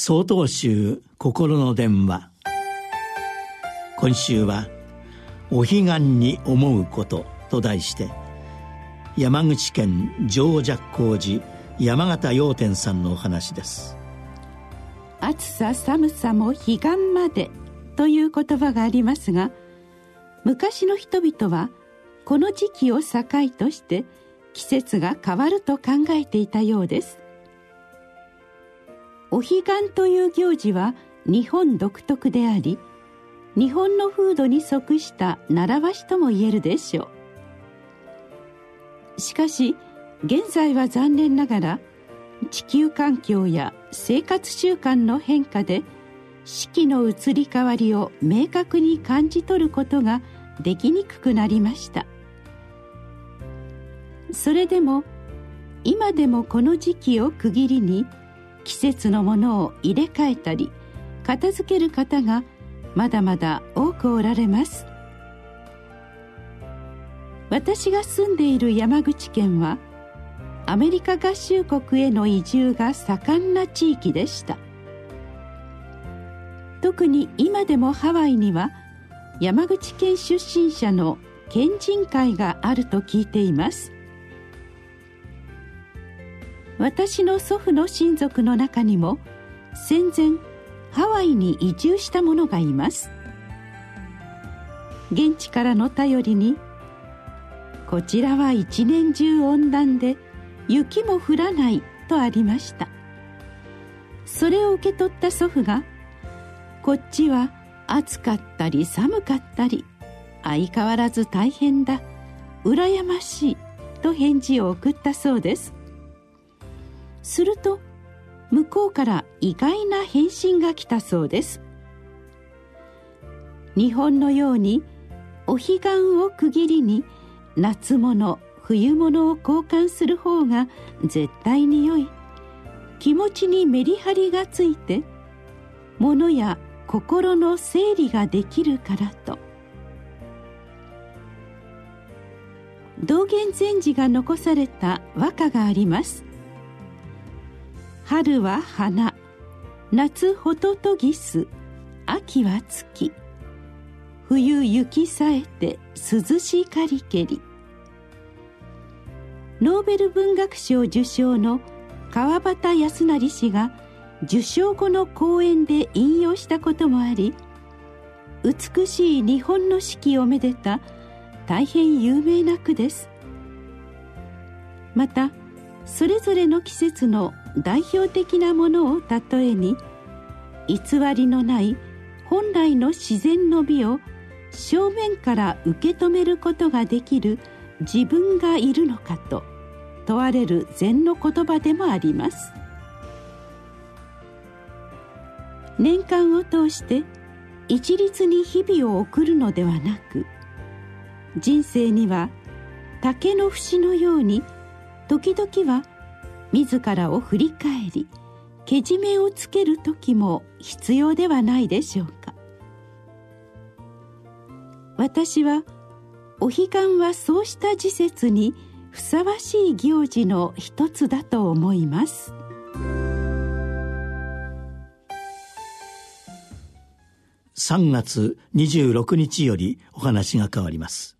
総統集心の電話。今週は「お彼岸に思うこと」と題して山口県上寂光寺山形陽天さんのお話です。暑さ寒さも彼岸までという言葉がありますが昔の人々はこの時期を境として季節が変わると考えていたようです。お彼岸という行事は日本独特であり日本の風土に即した習わしとも言えるでしょう。しかし現在は残念ながら地球環境や生活習慣の変化で四季の移り変わりを明確に感じ取ることができにくくなりました。それでも今でもこの時期を区切りに季節のものを入れ替えたり片付ける方がまだまだ多くおられます。私が住んでいる山口県はアメリカ合衆国への移住が盛んな地域でした。特に今でもハワイには山口県出身者の県人会があると聞いています。私の祖父の親族の中にも戦前ハワイに移住した者がいます。現地からの頼りにこちらは一年中温暖で雪も降らないとありました。それを受け取った祖父がこっちは暑かったり寒かったり相変わらず大変だ羨ましいと返事を送ったそうです。すると向こうから意外な返信が来たそうです。日本のようにお彼岸を区切りに夏物冬物を交換する方が絶対に良い。気持ちにメリハリがついて物や心の整理ができるからと。道元禅師が残された和歌があります。春は花。夏ホトトギス秋は月。冬雪さえて涼しかりけり。ノーベル文学賞受賞の川端康成氏が受賞後の講演で引用したこともあり美しい日本の四季をめでた大変有名な句です。またそれぞれの季節の代表的なものを例えに偽りのない本来の自然の美を正面から受け止めることができる自分がいるのかと問われる禅の言葉でもあります。年間を通して一律に日々を送るのではなく人生には竹の節のように時々は自らを振り返りけじめをつける時も必要ではないでしょうか。私はお彼岸はそうした時節にふさわしい行事の一つだと思います。3月26日よりお話が変わります。